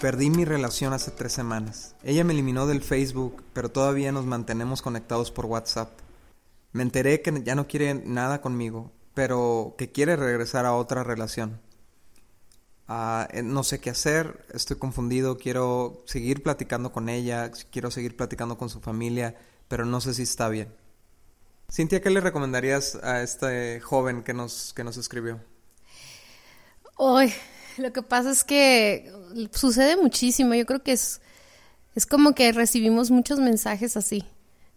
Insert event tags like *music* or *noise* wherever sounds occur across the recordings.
Perdí mi relación hace tres semanas. Ella me eliminó del Facebook, pero todavía nos mantenemos conectados por WhatsApp. Me enteré que ya no quiere nada conmigo, pero que quiere regresar a otra relación. Ah, eh, no sé qué hacer, estoy confundido, quiero seguir platicando con ella, quiero seguir platicando con su familia, pero no sé si está bien. Cintia, ¿qué le recomendarías a este joven que nos, que nos escribió? Hoy, *laughs* lo que pasa es que sucede muchísimo. Yo creo que es, es como que recibimos muchos mensajes así.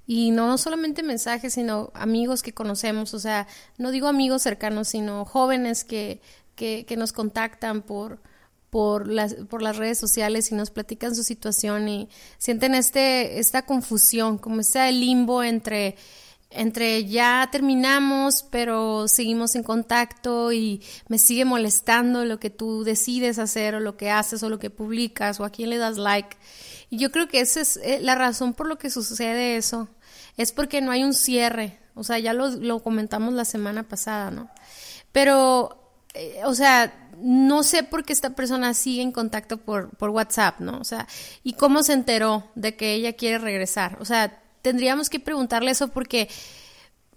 Y no, solamente mensajes, sino amigos que conocemos. O sea, no digo amigos cercanos, sino jóvenes que, que, que nos contactan por, por las, por las redes sociales y nos platican su situación y sienten este, esta confusión, como ese limbo entre entre ya terminamos, pero seguimos en contacto y me sigue molestando lo que tú decides hacer o lo que haces o lo que publicas o a quién le das like. Y yo creo que esa es eh, la razón por lo que sucede eso. Es porque no hay un cierre. O sea, ya lo, lo comentamos la semana pasada, ¿no? Pero, eh, o sea, no sé por qué esta persona sigue en contacto por, por WhatsApp, ¿no? O sea, y cómo se enteró de que ella quiere regresar. O sea, tendríamos que preguntarle eso porque,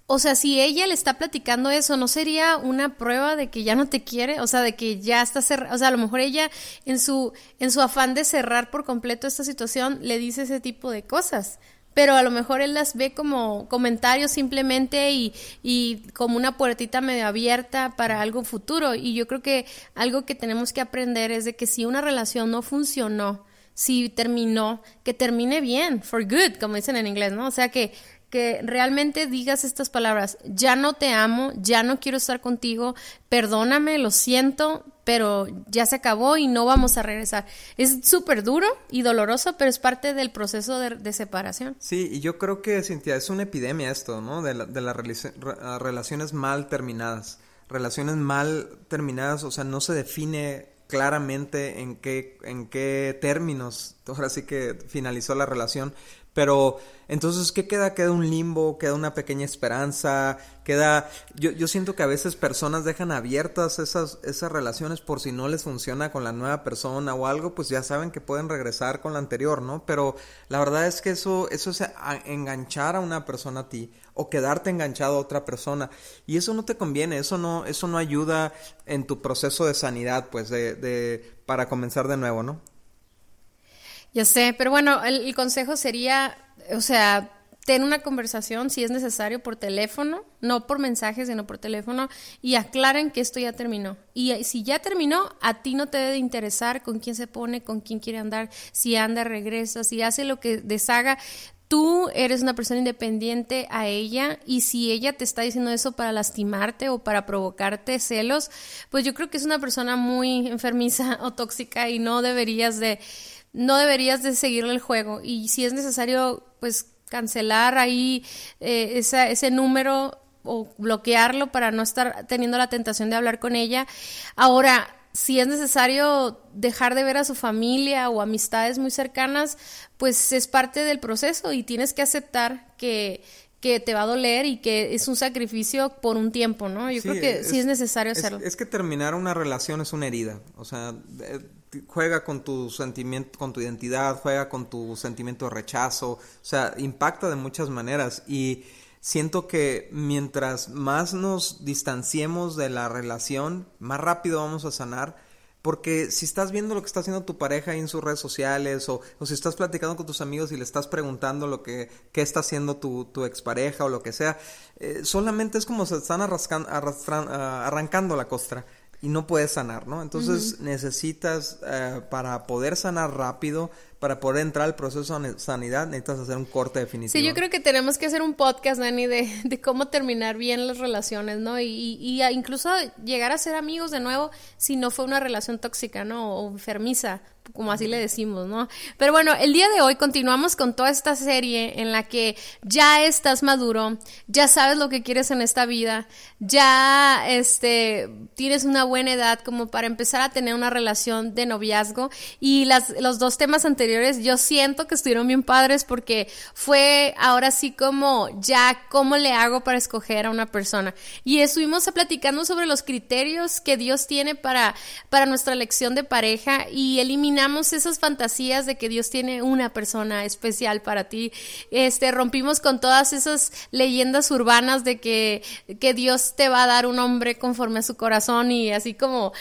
o sea, si ella le está platicando eso, ¿no sería una prueba de que ya no te quiere? O sea, de que ya está cerrada, o sea, a lo mejor ella en su, en su afán de cerrar por completo esta situación le dice ese tipo de cosas. Pero a lo mejor él las ve como comentarios simplemente y, y como una puertita medio abierta para algo futuro. Y yo creo que algo que tenemos que aprender es de que si una relación no funcionó, si terminó, que termine bien, for good, como dicen en inglés, ¿no? O sea, que, que realmente digas estas palabras, ya no te amo, ya no quiero estar contigo, perdóname, lo siento, pero ya se acabó y no vamos a regresar. Es súper duro y doloroso, pero es parte del proceso de, separación. Sí, y yo creo que, Cintia, es una epidemia esto, ¿no? De, de las relaciones mal terminadas. Relaciones mal terminadas, o sea, no se define claramente en qué, en qué términos, ahora sí que finalizó la relación, pero entonces, ¿qué queda? Queda un limbo, queda una pequeña esperanza, queda... Yo, yo siento que a veces personas dejan abiertas esas, esas relaciones por si no les funciona con la nueva persona o algo, pues ya saben que pueden regresar con la anterior, ¿no? Pero la verdad es que eso, eso es enganchar a una persona a ti o quedarte enganchado a otra persona y eso no te conviene, eso no, eso no ayuda en tu proceso de sanidad, pues, de, de para comenzar de nuevo, ¿no? Ya sé, pero bueno, el, consejo sería, o sea, ten una conversación si es necesario por teléfono, no por mensajes, sino por teléfono, y aclaren que esto ya terminó. Y eh, si ya terminó, a ti no te debe interesar con quién se pone, con quién quiere andar, si anda, regresa, si hace lo que deshaga. Tú eres una persona independiente a ella y si ella te está diciendo eso para lastimarte o para provocarte celos, pues yo creo que es una persona muy enfermiza *laughs* o tóxica y no deberías de no deberías de seguirle el juego y si es necesario pues cancelar ahí eh, ese número o bloquearlo para no estar teniendo la tentación de hablar con ella. Ahora, si es necesario dejar de ver a su familia o amistades muy cercanas, pues es parte del proceso y tienes que aceptar que, que te va a doler y que es un sacrificio por un tiempo, ¿no? Yo creo que sí es necesario hacerlo. Es, que terminar una relación es una herida, o sea, juega con tu sentimiento, con tu identidad, juega con tu sentimiento de rechazo, o sea, impacta de muchas maneras y siento que mientras más nos distanciemos de la relación, más rápido vamos a sanar. Porque si estás viendo lo que está haciendo tu pareja ahí en sus redes sociales o, o si estás platicando con tus amigos y le estás preguntando lo que qué está haciendo tu, tu expareja o lo que sea, eh, solamente es como se están ah, arrancando la costra y no puedes sanar, ¿no? Entonces necesitas, eh, para poder sanar rápido, para poder entrar al proceso de sanidad necesitas hacer un corte definitivo. Sí, yo creo que tenemos que hacer un podcast, Dani, de, *laughs* cómo terminar bien las relaciones, ¿no? Y, y, incluso llegar a ser amigos de nuevo si no fue una relación tóxica, ¿no? O enfermiza como así le decimos, ¿no? Pero bueno, el día de hoy continuamos con toda esta serie en la que ya estás maduro, ya sabes lo que quieres en esta vida, ya este tienes una buena edad como para empezar a tener una relación de noviazgo y los dos temas anteriores yo siento que estuvieron bien padres porque fue ahora sí como ya cómo le hago para escoger a una persona y estuvimos platicando sobre los criterios que Dios tiene para para nuestra elección de pareja y eliminamos esas fantasías de que Dios tiene una persona especial para ti. Este, rompimos con todas esas leyendas urbanas de que, que Dios te va a dar un hombre conforme a su corazón y así como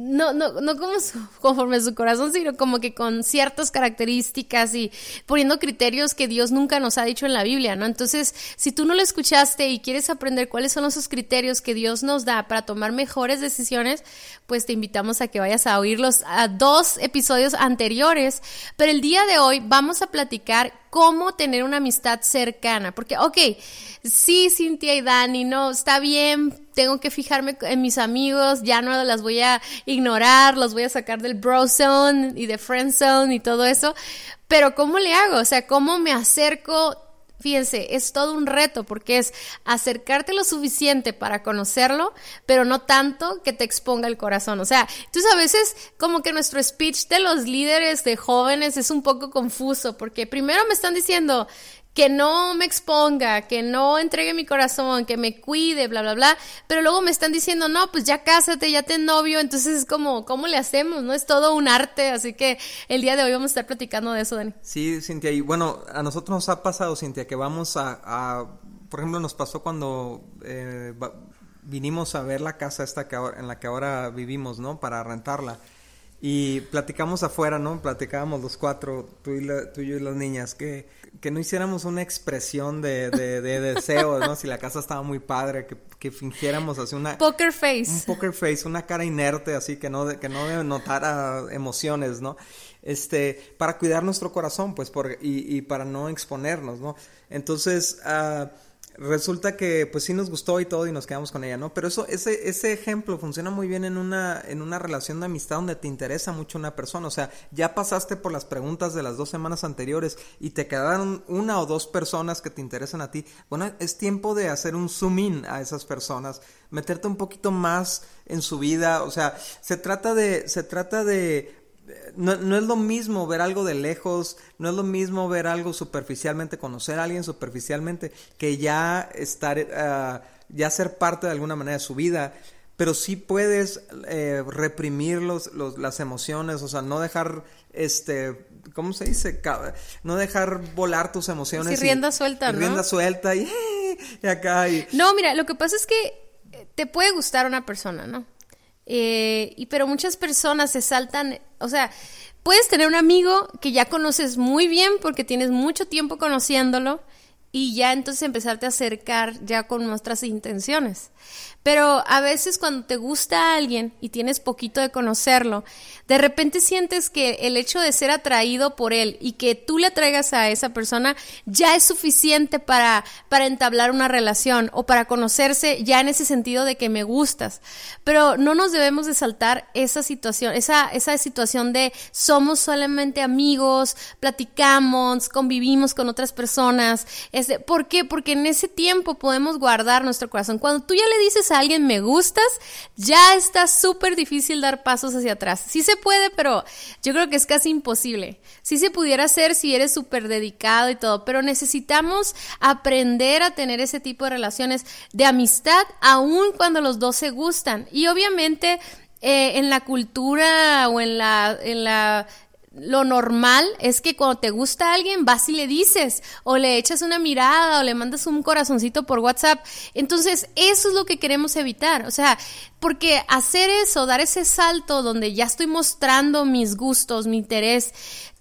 no, no, no como *laughs* conforme su corazón, sino como que con ciertas características y poniendo criterios que Dios nunca nos ha dicho en la Biblia, ¿no? Entonces, si tú no lo escuchaste y quieres aprender cuáles son esos criterios que Dios nos da para tomar mejores decisiones, pues te invitamos a que vayas a oírlos a dos episodios anteriores. Pero el día de hoy vamos a platicar cómo tener una amistad cercana. Porque, ok, sí, Cintia y Dani, no, está bien, tengo que fijarme en mis amigos, ya no las voy a ignorar, los voy a sacar del bro zone y de friend zone y todo eso. Pero, ¿cómo le hago? O sea, ¿cómo me acerco Fíjense, es todo un reto porque es acercarte lo suficiente para conocerlo, pero no tanto que te exponga el corazón. O sea, entonces a veces como que nuestro speech de los líderes de jóvenes es un poco confuso porque primero me están diciendo, que no me exponga, que no entregue mi corazón, que me cuide, bla, bla, bla, pero luego me están diciendo, no, pues ya cásate, ya ten novio, entonces es como, ¿cómo le hacemos? ¿No? Es todo un arte, así que el día de hoy vamos a estar platicando de eso, Dani. Sí, Cintia, y bueno, a nosotros nos ha pasado, Cintia, que vamos a, por ejemplo, nos pasó cuando eh, vinimos a ver la casa esta que en la que ahora vivimos, ¿no? Para rentarla. Y platicamos afuera, ¿no? Platicábamos los cuatro, tú y, tú y yo y las niñas, que que no hiciéramos una expresión de, de, deseo, ¿no? Si la casa estaba muy padre, que, que, fingiéramos así una... Poker face. Un poker face, una cara inerte, así que no, que no notara emociones, ¿no? Este, para cuidar nuestro corazón, pues, por, y, y para no exponernos, ¿no? Entonces, uh, resulta que pues sí nos gustó y todo y nos quedamos con ella, ¿no? Pero eso, ese, ese ejemplo funciona muy bien en una, en una relación de amistad donde te interesa mucho una persona. O sea, ya pasaste por las preguntas de las dos semanas anteriores y te quedaron una o dos personas que te interesan a ti. Bueno, es tiempo de hacer un zoom in a esas personas, meterte un poquito más en su vida. O sea, se trata de, se trata de no, no, es lo mismo ver algo de lejos, no es lo mismo ver algo superficialmente, conocer a alguien superficialmente, que ya estar, uh, ya ser parte de alguna manera de su vida. Pero sí puedes eh, reprimir los, los, las emociones, o sea, no dejar, este, ¿cómo se dice? No dejar volar tus emociones. Sí, rienda suelta, ¿no? Rienda suelta y, *laughs* y acá. Y... No, mira, lo que pasa es que te puede gustar una persona, ¿no? Eh, y pero muchas personas se saltan, o sea, puedes tener un amigo que ya conoces muy bien porque tienes mucho tiempo conociéndolo y ya entonces empezarte a acercar ya con nuestras intenciones. Pero a veces cuando te gusta a alguien y tienes poquito de conocerlo, de repente sientes que el hecho de ser atraído por él y que tú le atraigas a esa persona ya es suficiente para, para entablar una relación o para conocerse ya en ese sentido de que me gustas. Pero no nos debemos de saltar esa situación, esa, esa situación de somos solamente amigos, platicamos, convivimos con otras personas. ¿Por qué? Porque en ese tiempo podemos guardar nuestro corazón. Cuando tú ya le dices a alguien me gustas, ya está súper difícil dar pasos hacia atrás. Sí se puede, pero yo creo que es casi imposible. Sí se pudiera hacer si eres súper dedicado y todo, pero necesitamos aprender a tener ese tipo de relaciones de amistad, aun cuando los dos se gustan. Y obviamente eh, en la cultura o en la, en la lo normal es que cuando te gusta alguien vas y le dices o le echas una mirada o le mandas un corazoncito por WhatsApp. Entonces, eso es lo que queremos evitar. O sea, porque hacer eso, dar ese salto donde ya estoy mostrando mis gustos, mi interés,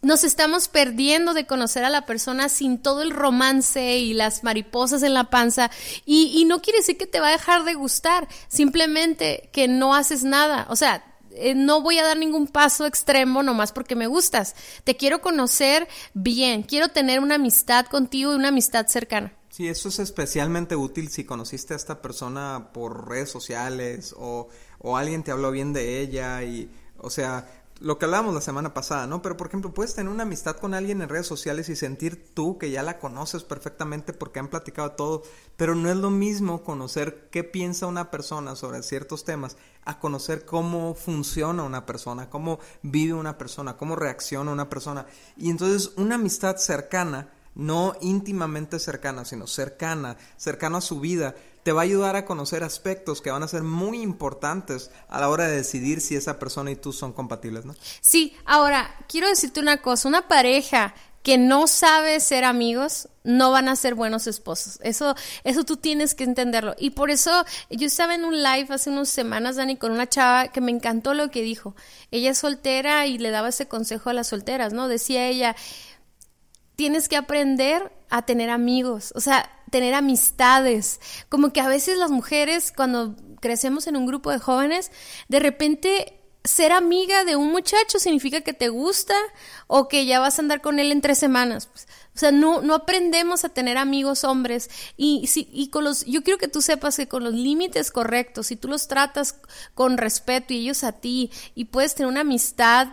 nos estamos perdiendo de conocer a la persona sin todo el romance y las mariposas en la panza. Y, y no quiere decir que te va a dejar de gustar, simplemente que no haces nada. O sea, eh, no voy a dar ningún paso extremo nomás porque me gustas. Te quiero conocer bien, quiero tener una amistad contigo y una amistad cercana. Sí, eso es especialmente útil si conociste a esta persona por redes sociales o, o alguien te habló bien de ella y, o sea, lo que hablábamos la semana pasada, ¿no? Pero por ejemplo, puedes tener una amistad con alguien en redes sociales y sentir tú que ya la conoces perfectamente porque han platicado todo, pero no es lo mismo conocer qué piensa una persona sobre ciertos temas a conocer cómo funciona una persona, cómo vive una persona, cómo reacciona una persona. Y entonces una amistad cercana, no íntimamente cercana, sino cercana, cercana a su vida, te va a ayudar a conocer aspectos que van a ser muy importantes a la hora de decidir si esa persona y tú son compatibles, ¿no? Sí, ahora, quiero decirte una cosa, una pareja que no sabe ser amigos, no van a ser buenos esposos. Eso, eso tú tienes que entenderlo. Y por eso yo estaba en un live hace unas semanas, Dani, con una chava que me encantó lo que dijo. Ella es soltera y le daba ese consejo a las solteras, ¿no? Decía ella, tienes que aprender a tener amigos, o sea, tener amistades. Como que a veces las mujeres, cuando crecemos en un grupo de jóvenes, de repente ser amiga de un muchacho significa que te gusta o que ya vas a andar con él en tres semanas. Pues, o sea, no, no aprendemos a tener amigos hombres. Y, si, y con los, yo quiero que tú sepas que con los límites correctos, si tú los tratas con respeto y ellos a ti, y puedes tener una amistad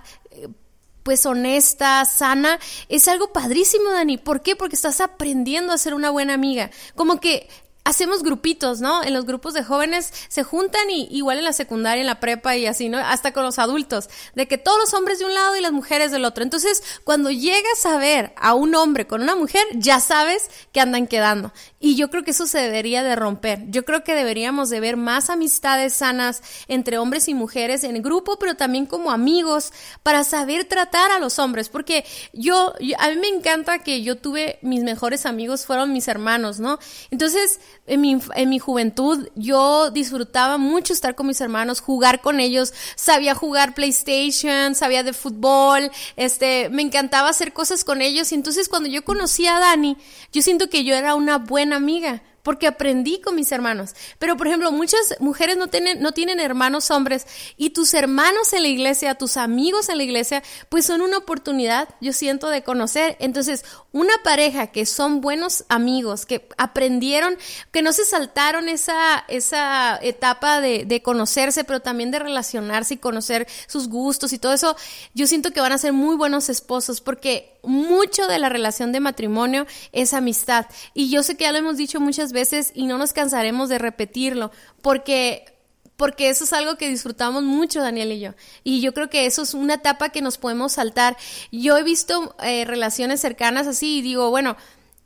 pues honesta, sana, es algo padrísimo, Dani. ¿Por qué? Porque estás aprendiendo a ser una buena amiga. Como que hacemos grupitos, ¿no? En los grupos de jóvenes se juntan y igual en la secundaria, en la prepa y así, ¿no? Hasta con los adultos, de que todos los hombres de un lado y las mujeres del otro. Entonces, cuando llegas a ver a un hombre con una mujer, ya sabes que andan quedando. Y yo creo que eso se debería de romper. Yo creo que deberíamos de ver más amistades sanas entre hombres y mujeres en grupo, pero también como amigos, para saber tratar a los hombres. Porque yo, a mí me encanta que yo tuve mis mejores amigos, fueron mis hermanos, ¿no? Entonces, en mi, en mi juventud yo disfrutaba mucho estar con mis hermanos, jugar con ellos, sabía jugar PlayStation, sabía de fútbol, este, me encantaba hacer cosas con ellos. Y entonces cuando yo conocí a Dani, yo siento que yo era una buena amiga porque aprendí con mis hermanos. Pero, por ejemplo, muchas mujeres no tienen, no tienen hermanos hombres y tus hermanos en la iglesia, tus amigos en la iglesia, pues son una oportunidad, yo siento, de conocer. Entonces, una pareja que son buenos amigos, que aprendieron, que no se saltaron esa, esa etapa de, de conocerse, pero también de relacionarse y conocer sus gustos y todo eso, yo siento que van a ser muy buenos esposos porque mucho de la relación de matrimonio es amistad. Y yo sé que ya lo hemos dicho muchas veces y no nos cansaremos de repetirlo, porque porque eso es algo que disfrutamos mucho, Daniel y yo. Y yo creo que eso es una etapa que nos podemos saltar. Yo he visto eh, relaciones cercanas así y digo, bueno,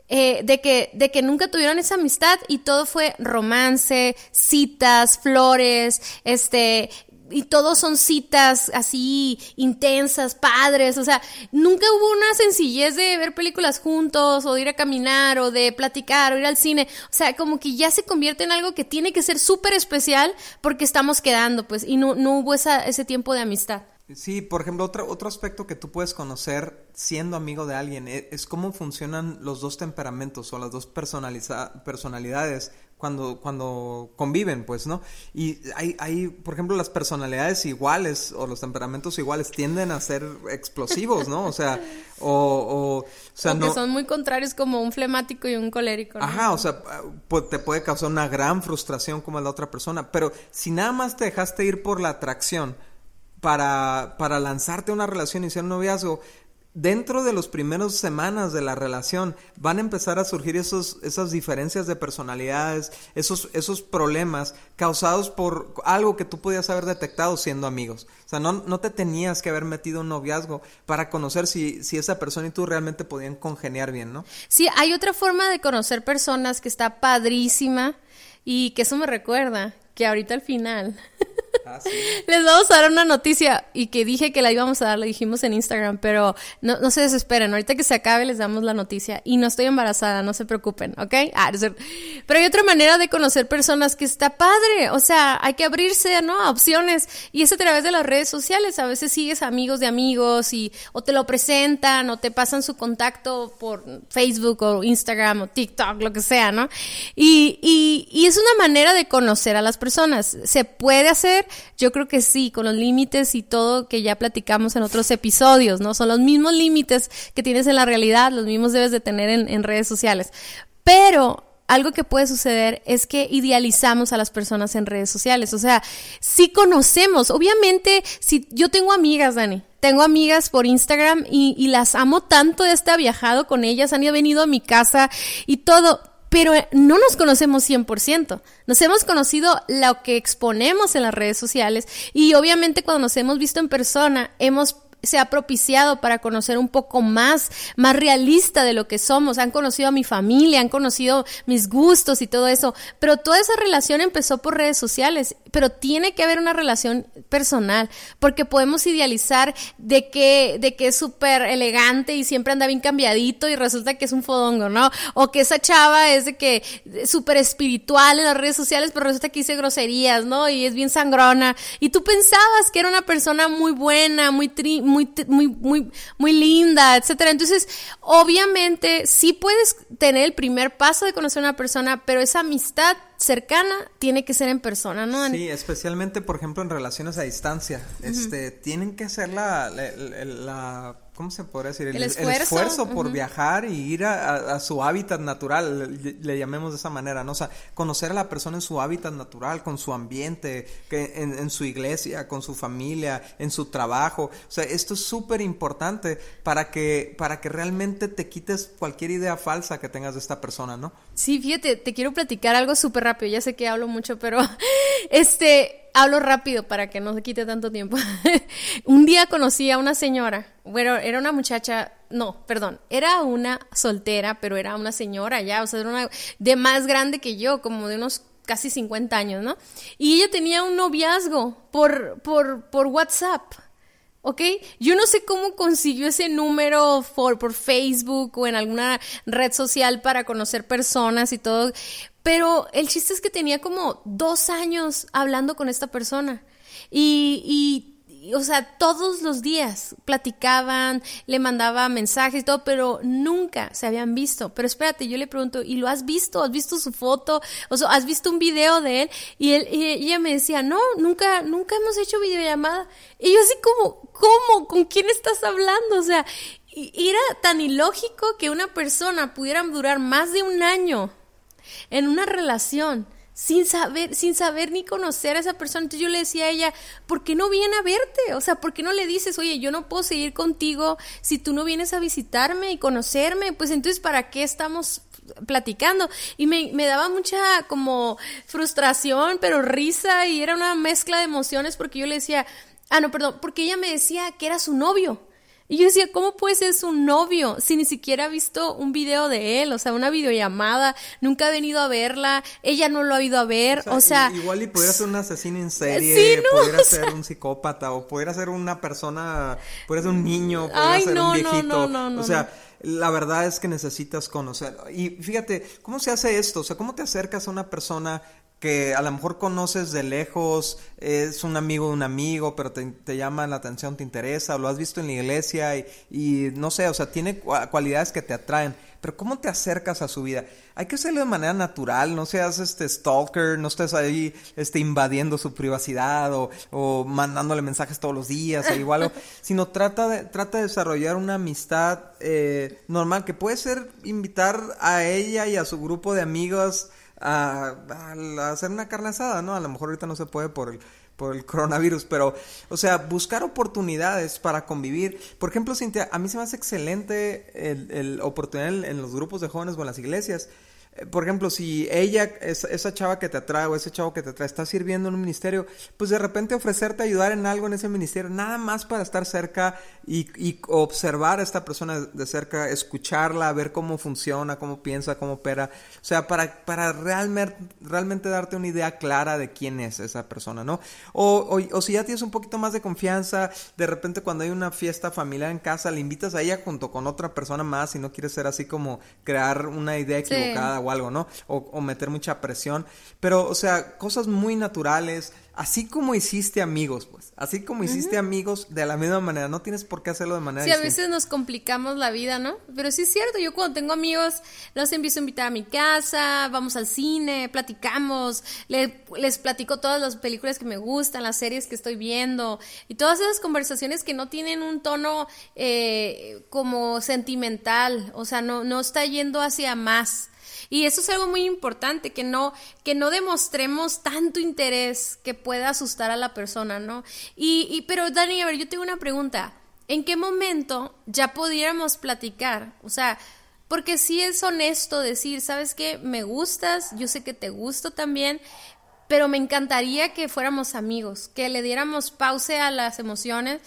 eh, de, que, de que nunca tuvieron esa amistad y todo fue romance, citas, flores, este, y todos son citas así intensas, padres, o sea, nunca hubo una sencillez de ver películas juntos o de ir a caminar o de platicar o ir al cine, o sea, como que ya se convierte en algo que tiene que ser súper especial porque estamos quedando, pues, y no, no hubo esa, ese tiempo de amistad. Sí, por ejemplo, otro, otro aspecto que tú puedes conocer siendo amigo de alguien es, es cómo funcionan los dos temperamentos o las dos personalidades cuando, cuando conviven, pues, ¿no? Y hay, hay, por ejemplo, las personalidades iguales o los temperamentos iguales tienden a ser explosivos, ¿no? O sea, *laughs* o... o, o sea, que son muy contrarios como un flemático y un colérico. ¿no? Ajá, o sea, pues, te puede causar una gran frustración como la otra persona, pero si nada más te dejaste ir por la atracción, para, para lanzarte a una relación y ser un noviazgo, dentro de los primeros semanas de la relación van a empezar a surgir esos, esas diferencias de personalidades, esos, esos problemas causados por algo que tú podías haber detectado siendo amigos. O sea, no, no te tenías que haber metido un noviazgo para conocer si, si esa persona y tú realmente podían congeniar bien, ¿no? Sí, hay otra forma de conocer personas que está padrísima y que eso me recuerda que ahorita al final *laughs* Ah, Les vamos a dar una noticia y que dije que la íbamos a dar, la dijimos en Instagram, pero no, no se desesperen, ahorita que se acabe les damos la noticia y no estoy embarazada, no se preocupen, ¿ok? Ah, pero hay otra manera de conocer personas que está padre, o sea, hay que abrirse, ¿no? A opciones. Y es a través de las redes sociales, a veces sigues amigos de amigos y o te lo presentan o te pasan su contacto por Facebook o Instagram o TikTok, lo que sea, ¿no? Y, y, y es una manera de conocer a las personas, se puede hacer yo creo que sí, con los límites y todo que ya platicamos en otros episodios, ¿no? Son los mismos límites que tienes en la realidad, los mismos debes de tener en, redes sociales. Pero algo que puede suceder es que idealizamos a las personas en redes sociales. O sea, sí conocemos. Obviamente, si yo tengo amigas, Dani, tengo amigas por Instagram y, las amo tanto, este ha viajado con ellas, han venido a mi casa y todo, pero no nos conocemos 100%. Nos hemos conocido lo que exponemos en las redes sociales y obviamente cuando nos hemos visto en persona, hemos se ha propiciado para conocer un poco más, más realista de lo que somos. Han conocido a mi familia, han conocido mis gustos y todo eso. Pero toda esa relación empezó por redes sociales. Pero tiene que haber una relación personal, porque podemos idealizar de que, de que es súper elegante y siempre anda bien cambiadito y resulta que es un fodongo, ¿no? O que esa chava es de que súper espiritual en las redes sociales, pero resulta que dice groserías, ¿no? Y es bien sangrona. Y tú pensabas que era una persona muy buena, muy tri muy, muy, muy, muy linda, etcétera. Entonces, obviamente, sí puedes tener el primer paso de conocer a una persona, pero esa amistad cercana tiene que ser en persona, ¿no? Sí, especialmente, por ejemplo, en relaciones a distancia. Este, tienen que ser la, la ¿cómo se podría decir? El, esfuerzo, por viajar y ir a, su hábitat natural, le, llamemos de esa manera, ¿no? O sea, conocer a la persona en su hábitat natural, con su ambiente, que en, su iglesia, con su familia, en su trabajo. O sea, esto es súper importante para que, para que realmente te quites cualquier idea falsa que tengas de esta persona, ¿no? Sí, fíjate, te quiero platicar algo súper rápido, ya sé que hablo mucho, pero *laughs* este, hablo rápido para que no se quite tanto tiempo. *laughs* un día conocí a una señora, bueno, era una muchacha, no, perdón, era una soltera, pero era una señora ya, o sea, era de más grande que yo, como de unos casi 50 años, ¿no? Y ella tenía un noviazgo por, por, por WhatsApp. ¿Ok? Yo no sé cómo consiguió ese número por, por Facebook o en alguna red social para conocer personas y todo, pero el chiste es que tenía como dos años hablando con esta persona. Y, y, o sea, todos los días platicaban, le mandaba mensajes y todo, pero nunca se habían visto. Pero espérate, yo le pregunto, ¿y lo has visto? ¿Has visto su foto? O sea, ¿has visto un video de él? Y, él, y ella me decía, no, nunca, nunca hemos hecho videollamada. Y yo así como, ¿cómo? ¿Con quién estás hablando? O sea, era tan ilógico que una persona pudiera durar más de un año en una relación sin saber, sin saber ni conocer a esa persona. Entonces yo le decía a ella, ¿por qué no viene a verte? O sea, ¿por qué no le dices, oye, yo no puedo seguir contigo si tú no vienes a visitarme y conocerme? Pues entonces, ¿para qué estamos platicando? Y me, me daba mucha como frustración, pero risa y era una mezcla de emociones porque yo le decía, ah, no, perdón, porque ella me decía que era su novio. Y yo decía, ¿cómo puede ser su novio si ni siquiera ha visto un video de él? O sea, una videollamada, nunca ha venido a verla, ella no lo ha ido a ver, o sea... igual y pudiera ser un asesino en serie, *laughs* pudiera ser un psicópata, o pudiera ser una persona, pudiera ser un niño, pudiera ser un viejito. o sea... La verdad es que necesitas conocer. Y fíjate, ¿cómo se hace esto? O sea, ¿cómo te acercas a una persona que a lo mejor conoces de lejos, es un amigo de un amigo, pero te, llama la atención, te interesa, o lo has visto en la iglesia y, no sé, o sea, tiene cualidades que te atraen, pero ¿cómo te acercas a su vida? Hay que hacerlo de manera natural, no seas este stalker, no estés ahí este, invadiendo su privacidad o, mandándole mensajes todos los días o igual, *laughs* sino trata de, trata de desarrollar una amistad eh, normal, que puede ser invitar a ella y a su grupo de amigos a, hacer una carne asada, ¿no? A lo mejor ahorita no se puede por el, por el coronavirus, pero, o sea, buscar oportunidades para convivir. Por ejemplo, Cintia, a mí se me hace excelente el, el oportunidad en los grupos de jóvenes o en las iglesias por ejemplo, si ella, esa chava que te atrae o ese chavo que te atrae está sirviendo en un ministerio, pues de repente ofrecerte ayudar en algo en ese ministerio, nada más para estar cerca y, observar a esta persona de cerca, escucharla, ver cómo funciona, cómo piensa, cómo opera, o sea, para, para realmente, realmente darte una idea clara de quién es esa persona, ¿no? O, o, si ya tienes un poquito más de confianza, de repente cuando hay una fiesta familiar en casa, le invitas a ella junto con otra persona más y no quieres ser así como crear una idea equivocada o algo, ¿no? O, o meter mucha presión. Pero, o sea, cosas muy naturales, así como hiciste amigos, pues, así como hiciste amigos de la misma manera, no tienes por qué hacerlo de manera Sí, a veces nos complicamos la vida, ¿no? Pero sí es cierto, yo cuando tengo amigos los empiezo a invitar a mi casa, vamos al cine, platicamos, les platico todas las películas que me gustan, las series que estoy viendo y todas esas conversaciones que no tienen un tono eh, como sentimental, o sea, no, no está yendo hacia más. Y eso es algo muy importante, que no, que no demostremos tanto interés que pueda asustar a la persona, ¿no? Y, y, pero Dani, a ver, yo tengo una pregunta. ¿En qué momento ya pudiéramos platicar? O sea, porque sí es honesto decir, ¿sabes qué? Me gustas, yo sé que te gusto también, pero me encantaría que fuéramos amigos, que le diéramos pause a las emociones.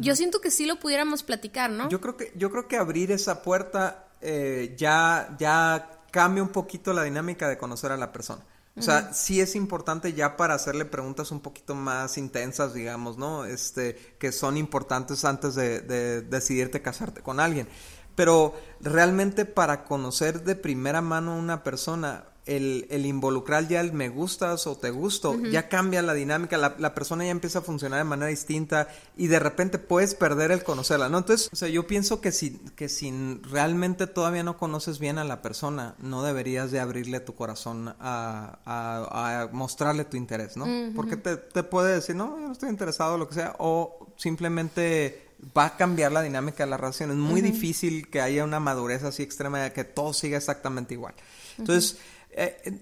Yo siento que sí lo pudiéramos platicar, ¿no? Yo creo que, yo creo que abrir esa puerta eh, ya, ya cambia un poquito la dinámica de conocer a la persona. O sea, sí es importante ya para hacerle preguntas un poquito más intensas, digamos, ¿no? Este, que son importantes antes de, de decidirte casarte con alguien. Pero realmente para conocer de primera mano a una persona, el, el, involucrar ya el me gustas o te gusto, ya cambia la dinámica, la, la, persona ya empieza a funcionar de manera distinta y de repente puedes perder el conocerla, ¿no? Entonces, o sea, yo pienso que si, que si realmente todavía no conoces bien a la persona, no deberías de abrirle tu corazón a, a, a mostrarle tu interés, ¿no? Porque te, te, puede decir, no, yo no estoy interesado, lo que sea, o simplemente va a cambiar la dinámica de la relación. Es muy difícil que haya una madurez así extrema de que todo siga exactamente igual. Entonces,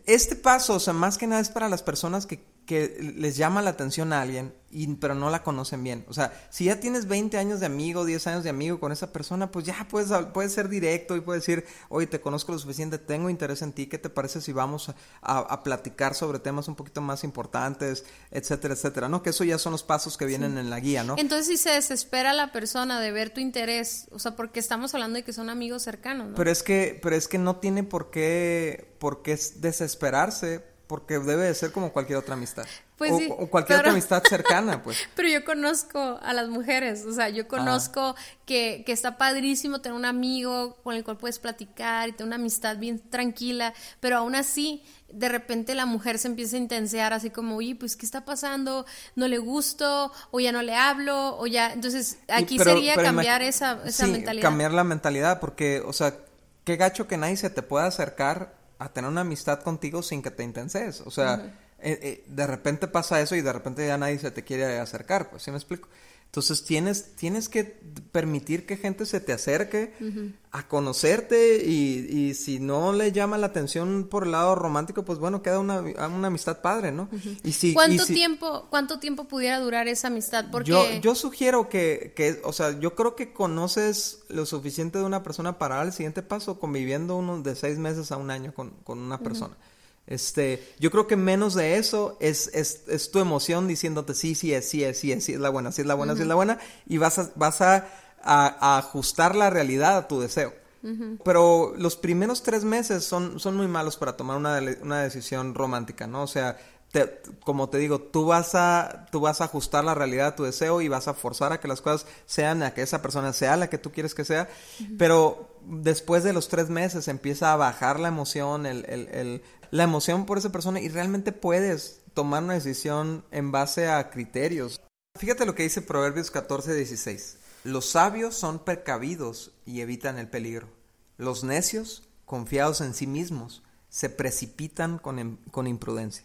este paso, o sea, más que nada es para las personas que, que les llama la atención a alguien, y, pero no la conocen bien. O sea, si ya tienes 20 años de amigo, 10 años de amigo con esa persona, pues ya puedes, puedes ser directo y puedes decir, oye, te conozco lo suficiente, tengo interés en ti, ¿qué te parece si vamos a, a, a platicar sobre temas un poquito más importantes, etcétera, etcétera? ¿No? Que eso ya son los pasos que vienen sí. en la guía, ¿no? Entonces, si se desespera la persona de ver tu interés, o sea, porque estamos hablando de que son amigos cercanos, ¿no? Pero es que, pero es que no tiene por qué, por qué desesperarse, porque debe de ser como cualquier otra amistad. Pues o, sí, o, cualquier pero... otra amistad cercana, pues. *laughs* Pero yo conozco a las mujeres, o sea, yo conozco que, que, está padrísimo tener un amigo con el cual puedes platicar y tener una amistad bien tranquila, pero aún así, de repente la mujer se empieza a intensear así como, oye, pues, ¿qué está pasando? ¿No le gusto? ¿O ya no le hablo? ¿O ya? Entonces, aquí pero, sería pero cambiar esa, esa sí, mentalidad. cambiar la mentalidad, porque, o sea, qué gacho que nadie se te pueda acercar a tener una amistad contigo sin que te intenses. O sea, uh -huh. eh, eh, de repente pasa eso y de repente ya nadie se te quiere acercar, pues, ¿sí me explico? Entonces tienes, tienes que permitir que gente se te acerque uh -huh. a conocerte y, y, si no le llama la atención por el lado romántico, pues bueno, queda una, una amistad padre, ¿no? Uh -huh. y si, ¿Cuánto, y si, tiempo, ¿Cuánto tiempo pudiera durar esa amistad? Porque... Yo, yo sugiero que, que, o sea, yo creo que conoces lo suficiente de una persona para dar el siguiente paso conviviendo unos de seis meses a un año con, con una persona. Uh -huh. Este, yo creo que menos de eso es, es, es, tu emoción diciéndote sí, sí es, sí es, sí es, sí es la buena, sí es la buena, uh -huh. sí es la buena, y vas a, vas a, a, a ajustar la realidad a tu deseo. Uh -huh. Pero los primeros tres meses son, son muy malos para tomar una, una decisión romántica, ¿no? O sea, te, como te digo, tú vas a tú vas a ajustar la realidad a tu deseo y vas a forzar a que las cosas sean a que esa persona sea la que tú quieres que sea, uh -huh. pero después de los tres meses empieza a bajar la emoción, el, el, el, la emoción por esa persona y realmente puedes tomar una decisión en base a criterios. Fíjate lo que dice Proverbios 14, 16. Los sabios son precavidos y evitan el peligro. Los necios, confiados en sí mismos, se precipitan con, con imprudencia.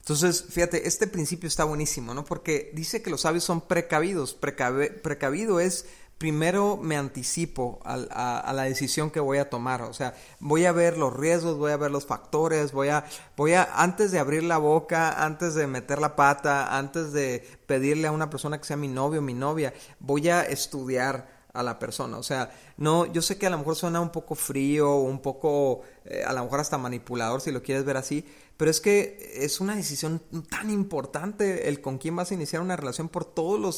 Entonces, fíjate, este principio está buenísimo, ¿no? Porque dice que los sabios son precavidos. Precav precavido es primero me anticipo a, a, la decisión que voy a tomar. O sea, voy a ver los riesgos, voy a ver los factores, voy a, voy a, antes de abrir la boca, antes de meter la pata, antes de pedirle a una persona que sea mi novio o mi novia, voy a estudiar a la persona. O sea, no, yo sé que a lo mejor suena un poco frío, un poco, eh, a lo mejor hasta manipulador si lo quieres ver así, pero es que es una decisión tan importante el con quién vas a iniciar una relación por todos los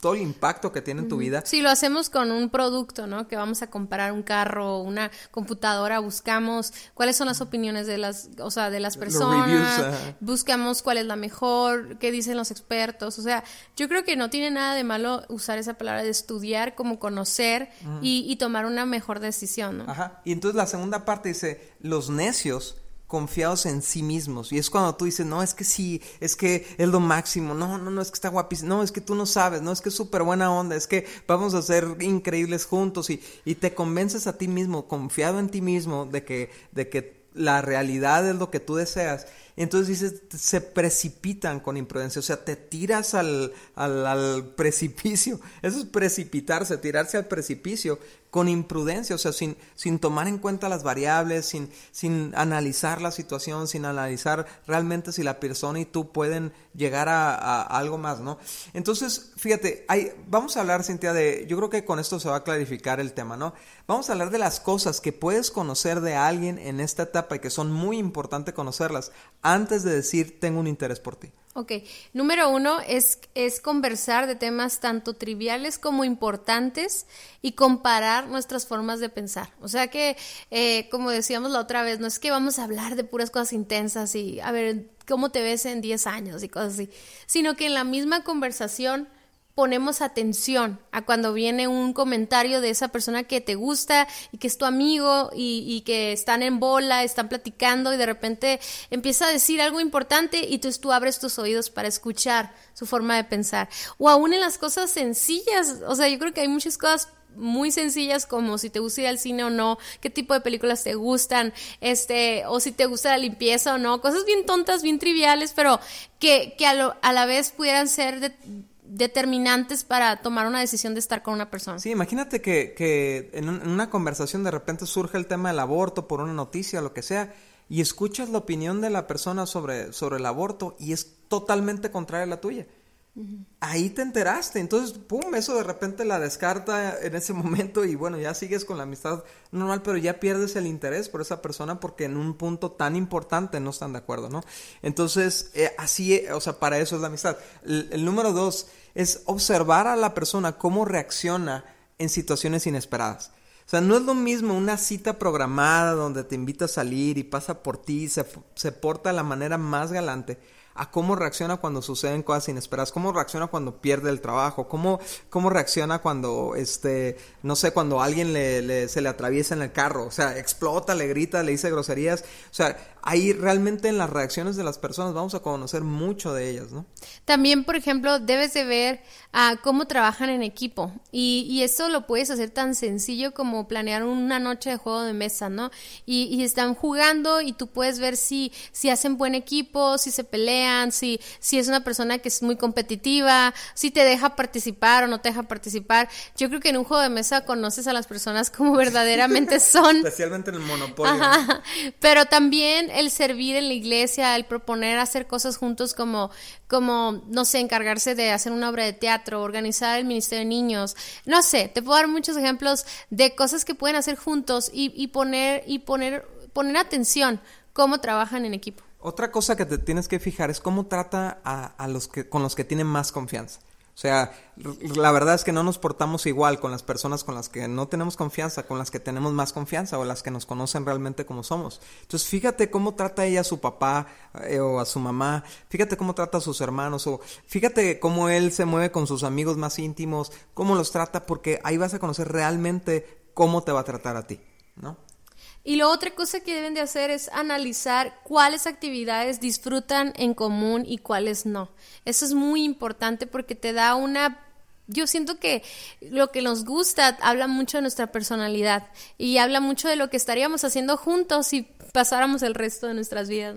todo el impacto que tiene en tu vida. Si lo hacemos con un producto, ¿no? Que vamos a comprar un carro, una computadora, buscamos cuáles son las opiniones de las, o sea, de las personas, buscamos cuál es la mejor, qué dicen los expertos, o sea, yo creo que no tiene nada de malo usar esa palabra de estudiar como conocer y, y tomar una mejor decisión, ¿no? Ajá. Y entonces la segunda parte dice, los necios confiados en sí mismos. Y es cuando tú dices, no, es que sí, es que es lo máximo, no, no, no, es que está guapísimo, no, es que tú no sabes, no, es que es súper buena onda, es que vamos a ser increíbles juntos y, y te convences a ti mismo, confiado en ti mismo, de que, de que la realidad es lo que tú deseas. Entonces dices, se precipitan con imprudencia, o sea, te tiras al, al, precipicio. Eso es precipitarse, tirarse al precipicio con imprudencia, o sea, sin, sin tomar en cuenta las variables, sin, sin analizar la situación, sin analizar realmente si la persona y tú pueden llegar a, algo más, ¿no? Entonces, fíjate, hay, vamos a hablar, Cintia, de, yo creo que con esto se va a clarificar el tema, ¿no? Vamos a hablar de las cosas que puedes conocer de alguien en esta etapa y que son muy importantes conocerlas antes de decir tengo un interés por ti. Ok, número uno es, es conversar de temas tanto triviales como importantes y comparar nuestras formas de pensar. O sea que, eh, como decíamos la otra vez, no es que vamos a hablar de puras cosas intensas y a ver cómo te ves en 10 años y cosas así, sino que en la misma conversación ponemos atención a cuando viene un comentario de esa persona que te gusta y que es tu amigo y, que están en bola, están platicando y de repente empieza a decir algo importante y entonces tú abres tus oídos para escuchar su forma de pensar. O aún en las cosas sencillas, o sea, yo creo que hay muchas cosas muy sencillas como si te gusta ir al cine o no, qué tipo de películas te gustan, este, o si te gusta la limpieza o no, cosas bien tontas, bien triviales, pero que, que a, a la vez pudieran ser de, determinantes para tomar una decisión de estar con una persona. Sí, imagínate que, que en, una conversación de repente surge el tema del aborto por una noticia lo que sea y escuchas la opinión de la persona sobre, sobre el aborto y es totalmente contraria a la tuya. Ahí te enteraste, entonces, pum, eso de repente la descarta en ese momento y bueno, ya sigues con la amistad normal, pero ya pierdes el interés por esa persona porque en un punto tan importante no están de acuerdo, ¿no? Entonces, eh, así, o sea, para eso es la amistad. El, número dos es observar a la persona cómo reacciona en situaciones inesperadas. O sea, no es lo mismo una cita programada donde te invita a salir y pasa por ti, se, se porta de la manera más galante a cómo reacciona cuando suceden cosas inesperadas, cómo reacciona cuando pierde el trabajo, cómo, cómo reacciona cuando, este, no sé, cuando alguien le, se le atraviesa en el carro, o sea, explota, le grita, le dice groserías, o sea, ahí realmente en las reacciones de las personas vamos a conocer mucho de ellas, ¿no? También, por ejemplo, debes de ver a cómo trabajan en equipo y, y, eso lo puedes hacer tan sencillo como planear una noche de juego de mesa, ¿no? Y, y, están jugando y tú puedes ver si, si hacen buen equipo, si se pelean, si, si es una persona que es muy competitiva, si te deja participar o no te deja participar. Yo creo que en un juego de mesa conoces a las personas como *laughs* verdaderamente son. Especialmente en el monopolio. Ajá. Pero también el servir en la iglesia, el proponer hacer cosas juntos como, como, no sé, encargarse de hacer una obra de teatro, organizar el Ministerio de Niños, no sé, te puedo dar muchos ejemplos de cosas que pueden hacer juntos y, y poner, y poner, poner atención cómo trabajan en equipo. Otra cosa que te tienes que fijar es cómo trata a, los que, con los que tienen más confianza. O sea, la verdad es que no nos portamos igual con las personas con las que no tenemos confianza, con las que tenemos más confianza o las que nos conocen realmente como somos. Entonces, fíjate cómo trata ella a su papá eh, o a su mamá, fíjate cómo trata a sus hermanos o fíjate cómo él se mueve con sus amigos más íntimos, cómo los trata, porque ahí vas a conocer realmente cómo te va a tratar a ti, ¿no? Y la otra cosa que deben de hacer es analizar cuáles actividades disfrutan en común y cuáles no. Eso es muy importante porque te da una yo siento que lo que nos gusta habla mucho de nuestra personalidad y habla mucho de lo que estaríamos haciendo juntos si pasáramos el resto de nuestras vidas.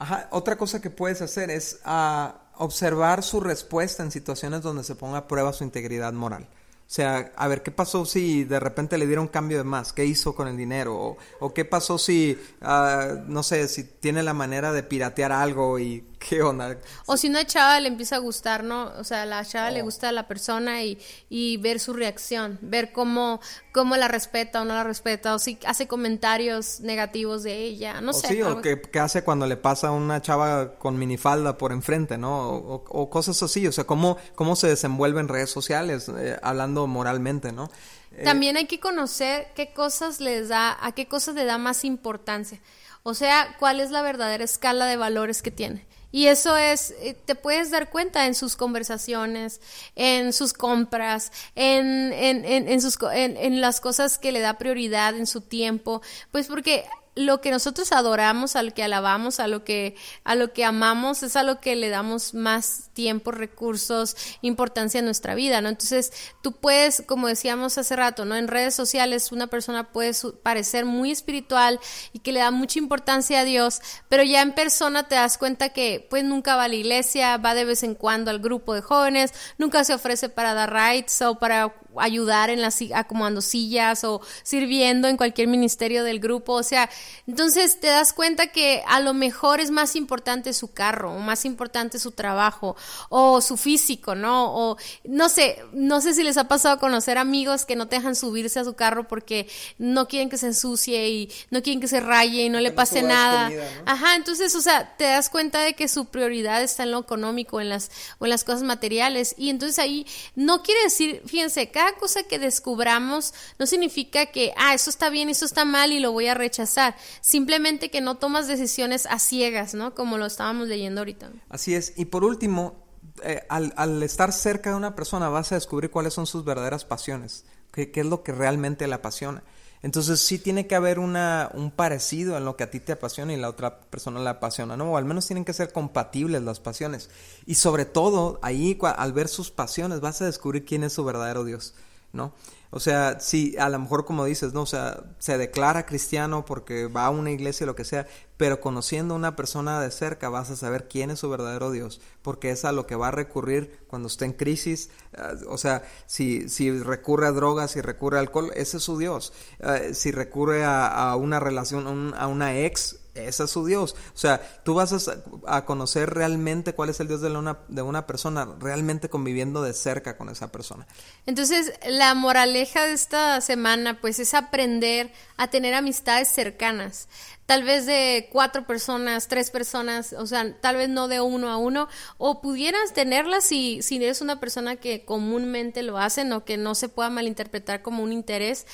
Ajá, otra cosa que puedes hacer es ah, observar su respuesta en situaciones donde se ponga a prueba su integridad moral. O sea, a ver, ¿qué pasó si de repente le dieron cambio de más? ¿Qué hizo con el dinero? ¿O, qué pasó si, ah, no sé, si tiene la manera de piratear algo y ¿Qué onda? O si una chava le empieza a gustar, ¿no? O sea, la chava le oh. gusta a la persona y, y ver su reacción, ver cómo, cómo la respeta o no la respeta, o si hace comentarios negativos de ella, no sé. Sí, o qué, hace cuando le pasa a una chava con minifalda por enfrente, ¿no? O, cosas así, o sea, cómo, cómo se desenvuelve en redes sociales, eh, hablando moralmente, ¿no? Eh, También hay que conocer qué cosas les da, a qué cosas le da más importancia. O sea, cuál es la verdadera escala de valores que tiene. Y eso es, eh, te puedes dar cuenta en sus conversaciones, en sus compras, en, en, en, en sus, en, las cosas que le da prioridad en su tiempo. Pues porque lo que nosotros adoramos, a lo que alabamos, a lo que, a lo que amamos, es a lo que le damos más tiempo, recursos, importancia en nuestra vida, ¿no? Entonces, tú puedes, como decíamos hace rato, ¿no? En redes sociales una persona puede parecer muy espiritual y que le da mucha importancia a Dios, pero ya en persona te das cuenta que pues nunca va a la iglesia, va de vez en cuando al grupo de jóvenes, nunca se ofrece para dar rights o para ayudar en las acomodando sillas o sirviendo en cualquier ministerio del grupo, o sea, entonces te das cuenta que a lo mejor es más importante su carro, o más importante su trabajo o su físico, ¿no? O no sé, no sé si les ha pasado a conocer amigos que no te dejan subirse a su carro porque no quieren que se ensucie y no quieren que se raye y no le pase nada. Ajá, entonces, o sea, te das cuenta de que su prioridad está en lo económico, en las o en las cosas materiales y entonces ahí no quiere decir, fíjense, cada cosa que descubramos no significa que, ah, eso está bien, eso está mal y lo voy a rechazar. Simplemente que no tomas decisiones a ciegas, ¿no? Como lo estábamos leyendo ahorita. Así es. Y por último, eh, al, estar cerca de una persona vas a descubrir cuáles son sus verdaderas pasiones, qué, es lo que realmente le apasiona. Entonces sí tiene que haber una, un parecido en lo que a ti te apasiona y la otra persona le apasiona, ¿no? O al menos tienen que ser compatibles las pasiones. Y sobre todo, ahí al ver sus pasiones vas a descubrir quién es su verdadero Dios. ¿No? O sea, sí, a lo mejor como dices, ¿no? O sea, se declara cristiano porque va a una iglesia lo que sea, pero conociendo a una persona de cerca vas a saber quién es su verdadero Dios, porque es a lo que va a recurrir cuando esté en crisis. Ah, o sea, si, si recurre a drogas, si recurre a alcohol, ese es su Dios. Ah, si recurre a, una relación, a una ex, es su Dios. O sea, tú vas a, conocer realmente cuál es el Dios de una, de una persona, realmente conviviendo de cerca con esa persona. Entonces, la moraleja de esta semana, pues, es aprender a tener amistades cercanas tal vez de cuatro personas, tres personas, o sea, tal vez no de uno a uno, o pudieras tenerlas si, si eres una persona que comúnmente lo hacen o que no se pueda malinterpretar como un interés,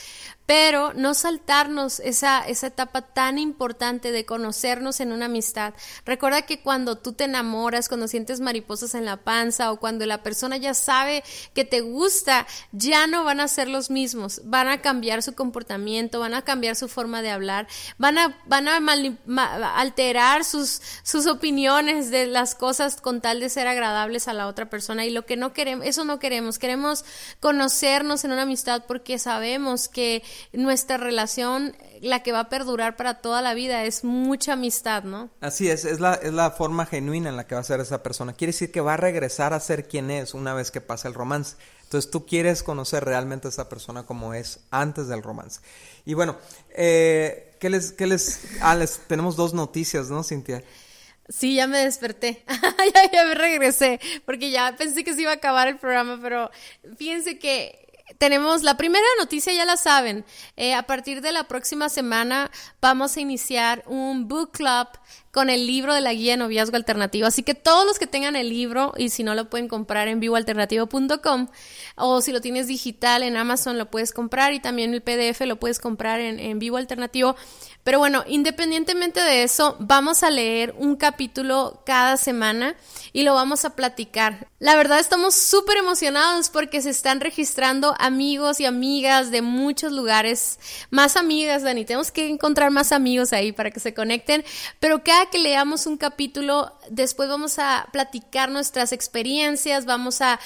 pero no saltarnos esa, esa etapa tan importante de conocernos en una amistad. Recuerda que cuando tú te enamoras, cuando sientes mariposas en la panza o cuando la persona ya sabe que te gusta, ya no van a ser los mismos, van a cambiar su comportamiento, van a cambiar su forma de hablar, van a, van alterar sus, sus opiniones de las cosas con tal de ser agradables a la otra persona y lo que no queremos, eso no queremos, queremos conocernos en una amistad porque sabemos que nuestra relación, la que va a perdurar para toda la vida, es mucha amistad, ¿no? Así es, es la, es la forma genuina en la que va a ser esa persona. Quiere decir que va a regresar a ser quien es una vez que pasa el romance. Entonces tú quieres conocer realmente a esa persona como es antes del romance. Y bueno, eh, ¿qué les, qué les, ah, les, tenemos dos noticias, ¿no, Cintia? Sí, ya me desperté. *laughs* ya, ya me regresé, porque ya pensé que se iba a acabar el programa, pero fíjense que tenemos la primera noticia, ya la saben. Eh, a partir de la próxima semana vamos a iniciar un book club con el libro de la guía de noviazgo alternativo. Así que todos los que tengan el libro, y si no lo pueden comprar en vivoalternativo.com, o si lo tienes digital en Amazon lo puedes comprar, y también el PDF lo puedes comprar en, en Vivo Alternativo. Pero bueno, independientemente de eso, vamos a leer un capítulo cada semana y lo vamos a platicar. La verdad estamos súper emocionados porque se están registrando amigos y amigas de muchos lugares. Más amigas, Dani. Tenemos que encontrar más amigos ahí para que se conecten. Pero cada que leamos un capítulo, después vamos a platicar nuestras experiencias, vamos a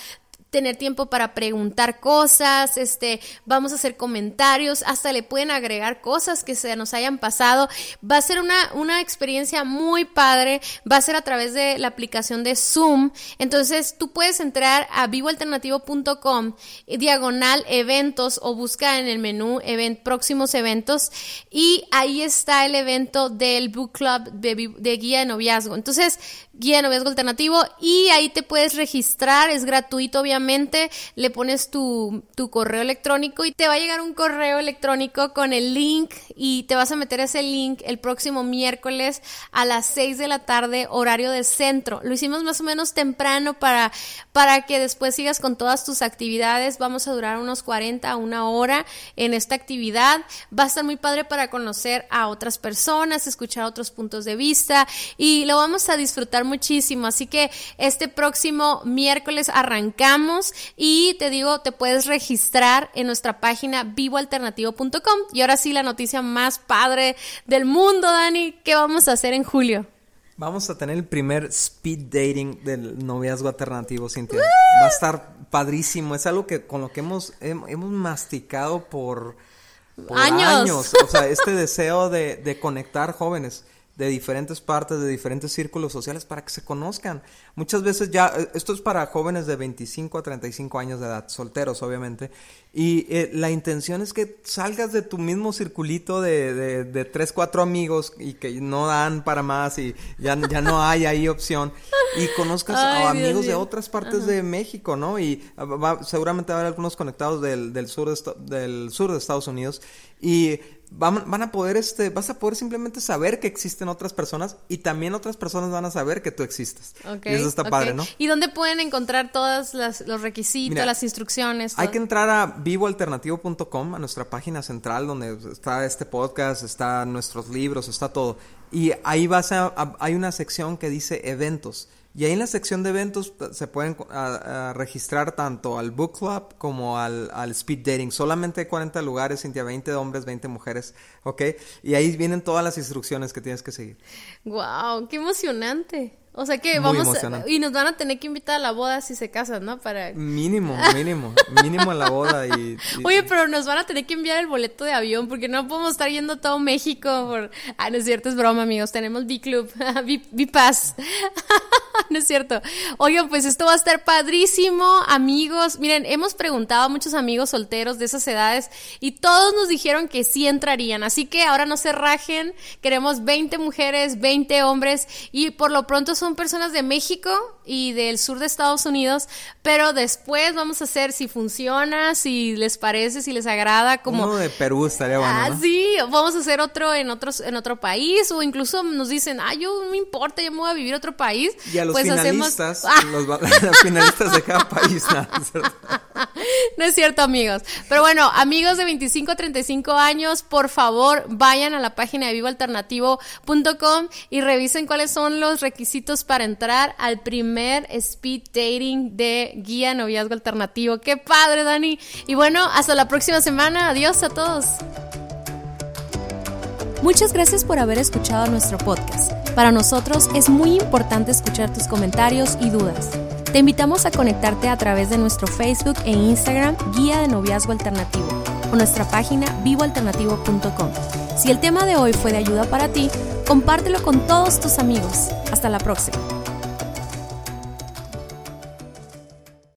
tener tiempo para preguntar cosas, este, vamos a hacer comentarios, hasta le pueden agregar cosas que se nos hayan pasado. Va a ser una, una experiencia muy padre, va a ser a través de la aplicación de Zoom. Entonces tú puedes entrar a vivoalternativo.com, diagonal eventos o busca en el menú event, próximos eventos y ahí está el evento del Book Club de, de Guía de Noviazgo. Entonces, Guía de Noviazgo Alternativo y ahí te puedes registrar, es gratuito obviamente, le pones tu, tu correo electrónico y te va a llegar un correo electrónico con el link y te vas a meter ese link el próximo miércoles a las 6 de la tarde, horario de centro. Lo hicimos más o menos temprano para, para que después sigas con todas tus actividades. Vamos a durar unos 40 a una hora en esta actividad. Va a estar muy padre para conocer a otras personas, escuchar otros puntos de vista y lo vamos a disfrutar muchísimo. Así que este próximo miércoles arrancamos y te digo, te puedes registrar en nuestra página vivoalternativo.com. Y ahora sí, la noticia más padre del mundo, Dani, ¿qué vamos a hacer en julio? Vamos a tener el primer speed dating del noviazgo alternativo, Cintia. Va a estar padrísimo. Es algo que con lo que hemos, hemos masticado por, años. años. O sea, este *laughs* deseo de, de conectar jóvenes de diferentes partes, de diferentes círculos sociales para que se conozcan. Muchas veces ya, eh, esto es para jóvenes de 25 a 35 años de edad, solteros obviamente, y eh, la intención es que salgas de tu mismo circulito de, de, de, tres, cuatro amigos y que no dan para más y ya, ya no hay ahí opción y conozcas a amigos de otras partes de México, ¿no? Y va, seguramente va a haber algunos conectados del, del, sur de, del sur de Estados Unidos y van, van, a poder, este, vas a poder simplemente saber que existen otras personas y también otras personas van a saber que tú existes. Okay, y eso está okay. padre, ¿no? ¿Y dónde pueden encontrar todos los requisitos, Mira, las instrucciones? Todo? Hay que entrar a vivoalternativo.com, a nuestra página central donde está este podcast, está nuestros libros, está todo. Y ahí vas a, a hay una sección que dice eventos. Y ahí en la sección de eventos se pueden registrar tanto al book club como al, speed dating. Solamente hay 40 lugares, Cintia, 20 hombres, 20 mujeres, ¿ok? Y ahí vienen todas las instrucciones que tienes que seguir. ¡Wow! ¡Qué emocionante! O sea que Muy vamos a, y nos van a tener que invitar a la boda si se casan, ¿no? Para mínimo, *laughs* mínimo, mínimo a la boda y, y, Oye, pero nos van a tener que enviar el boleto de avión porque no podemos estar yendo a todo México por Ah, no es cierto, es broma, amigos. Tenemos B Club, *laughs* B, Pass. *laughs* no es cierto. Oigan, pues esto va a estar padrísimo, amigos. Miren, hemos preguntado a muchos amigos solteros de esas edades y todos nos dijeron que sí entrarían. Así que ahora no se rajen. Queremos 20 mujeres, 20 hombres y por lo pronto son personas de México y del sur de Estados Unidos, pero después vamos a hacer si funciona, si les parece, si les agrada, como uno de Perú estaría bueno. Ah, ¿no? sí, vamos a hacer otro en otros en otro país o incluso nos dicen, "Ah, yo no me importa, yo me voy a vivir a otro país." Y a los pues finalistas, hacemos... *laughs* los, *laughs* los, finalistas de cada país, ¿no? *laughs* no es cierto, amigos. Pero bueno, amigos de 25 a 35 años, por favor, vayan a la página de vivoalternativo.com y revisen cuáles son los para entrar al primer speed dating de guía noviazgo alternativo. Qué padre, Dani. Y bueno, hasta la próxima semana. Adiós a todos. Muchas gracias por haber escuchado nuestro podcast. Para nosotros es muy importante escuchar tus comentarios y dudas. Te invitamos a conectarte a través de nuestro Facebook e Instagram Guía de Noviazgo Alternativo o nuestra página vivoalternativo.com. Si el tema de hoy fue de ayuda para ti, compártelo con todos tus amigos. Hasta la próxima.